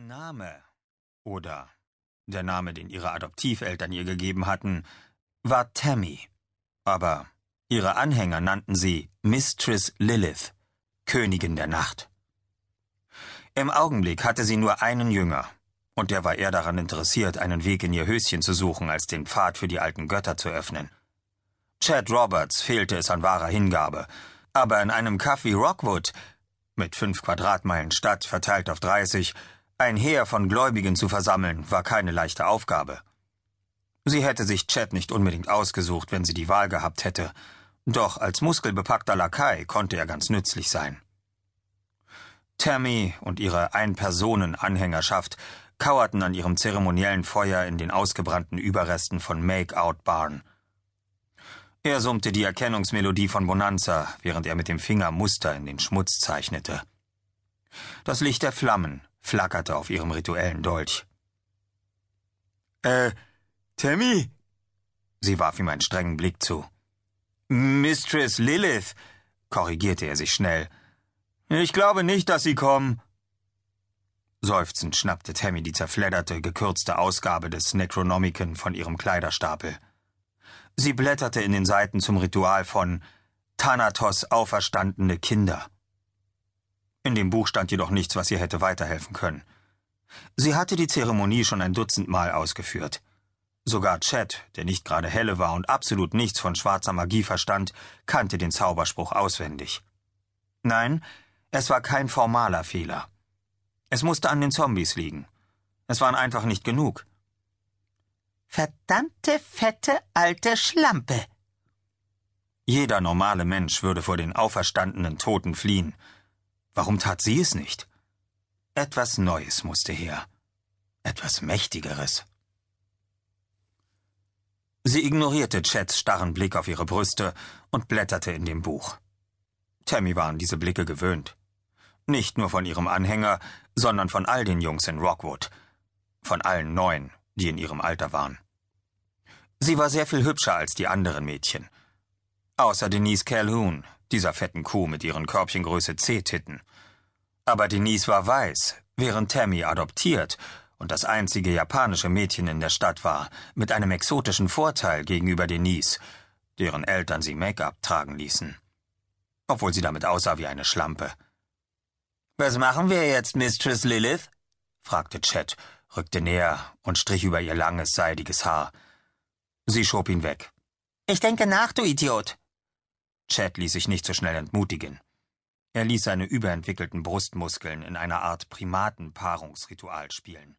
Ihr Name oder der Name, den ihre Adoptiveltern ihr gegeben hatten, war Tammy. Aber ihre Anhänger nannten sie Mistress Lilith, Königin der Nacht. Im Augenblick hatte sie nur einen Jünger, und der war eher daran interessiert, einen Weg in ihr Höschen zu suchen, als den Pfad für die alten Götter zu öffnen. Chad Roberts fehlte es an wahrer Hingabe, aber in einem Café Rockwood, mit fünf Quadratmeilen Stadt verteilt auf dreißig, ein Heer von Gläubigen zu versammeln, war keine leichte Aufgabe. Sie hätte sich Chad nicht unbedingt ausgesucht, wenn sie die Wahl gehabt hätte, doch als muskelbepackter Lakai konnte er ganz nützlich sein. Tammy und ihre Ein-Personen-Anhängerschaft kauerten an ihrem zeremoniellen Feuer in den ausgebrannten Überresten von Make-Out Barn. Er summte die Erkennungsmelodie von Bonanza, während er mit dem Finger Muster in den Schmutz zeichnete. Das Licht der Flammen flackerte auf ihrem rituellen Dolch. Äh, Tammy? Sie warf ihm einen strengen Blick zu. Mistress Lilith, korrigierte er sich schnell. Ich glaube nicht, dass Sie kommen. Seufzend schnappte Tammy die zerfledderte, gekürzte Ausgabe des Necronomicon von ihrem Kleiderstapel. Sie blätterte in den Seiten zum Ritual von Thanatos auferstandene Kinder. In dem Buch stand jedoch nichts, was ihr hätte weiterhelfen können. Sie hatte die Zeremonie schon ein Dutzend Mal ausgeführt. Sogar Chet, der nicht gerade helle war und absolut nichts von schwarzer Magie verstand, kannte den Zauberspruch auswendig. Nein, es war kein formaler Fehler. Es musste an den Zombies liegen. Es waren einfach nicht genug. Verdammte fette alte Schlampe. Jeder normale Mensch würde vor den auferstandenen Toten fliehen, Warum tat sie es nicht? Etwas Neues musste her. Etwas Mächtigeres. Sie ignorierte Chats starren Blick auf ihre Brüste und blätterte in dem Buch. Tammy waren diese Blicke gewöhnt. Nicht nur von ihrem Anhänger, sondern von all den Jungs in Rockwood. Von allen neun, die in ihrem Alter waren. Sie war sehr viel hübscher als die anderen Mädchen. Außer Denise Calhoun, dieser fetten Kuh mit ihren Körbchengröße C-Titten. Aber Denise war weiß, während Tammy adoptiert und das einzige japanische Mädchen in der Stadt war, mit einem exotischen Vorteil gegenüber Denise, deren Eltern sie Make-up tragen ließen. Obwohl sie damit aussah wie eine Schlampe. Was machen wir jetzt, Mistress Lilith? fragte Chet, rückte näher und strich über ihr langes, seidiges Haar. Sie schob ihn weg. Ich denke nach, du Idiot. Chad ließ sich nicht so schnell entmutigen. Er ließ seine überentwickelten Brustmuskeln in einer Art Primatenpaarungsritual spielen.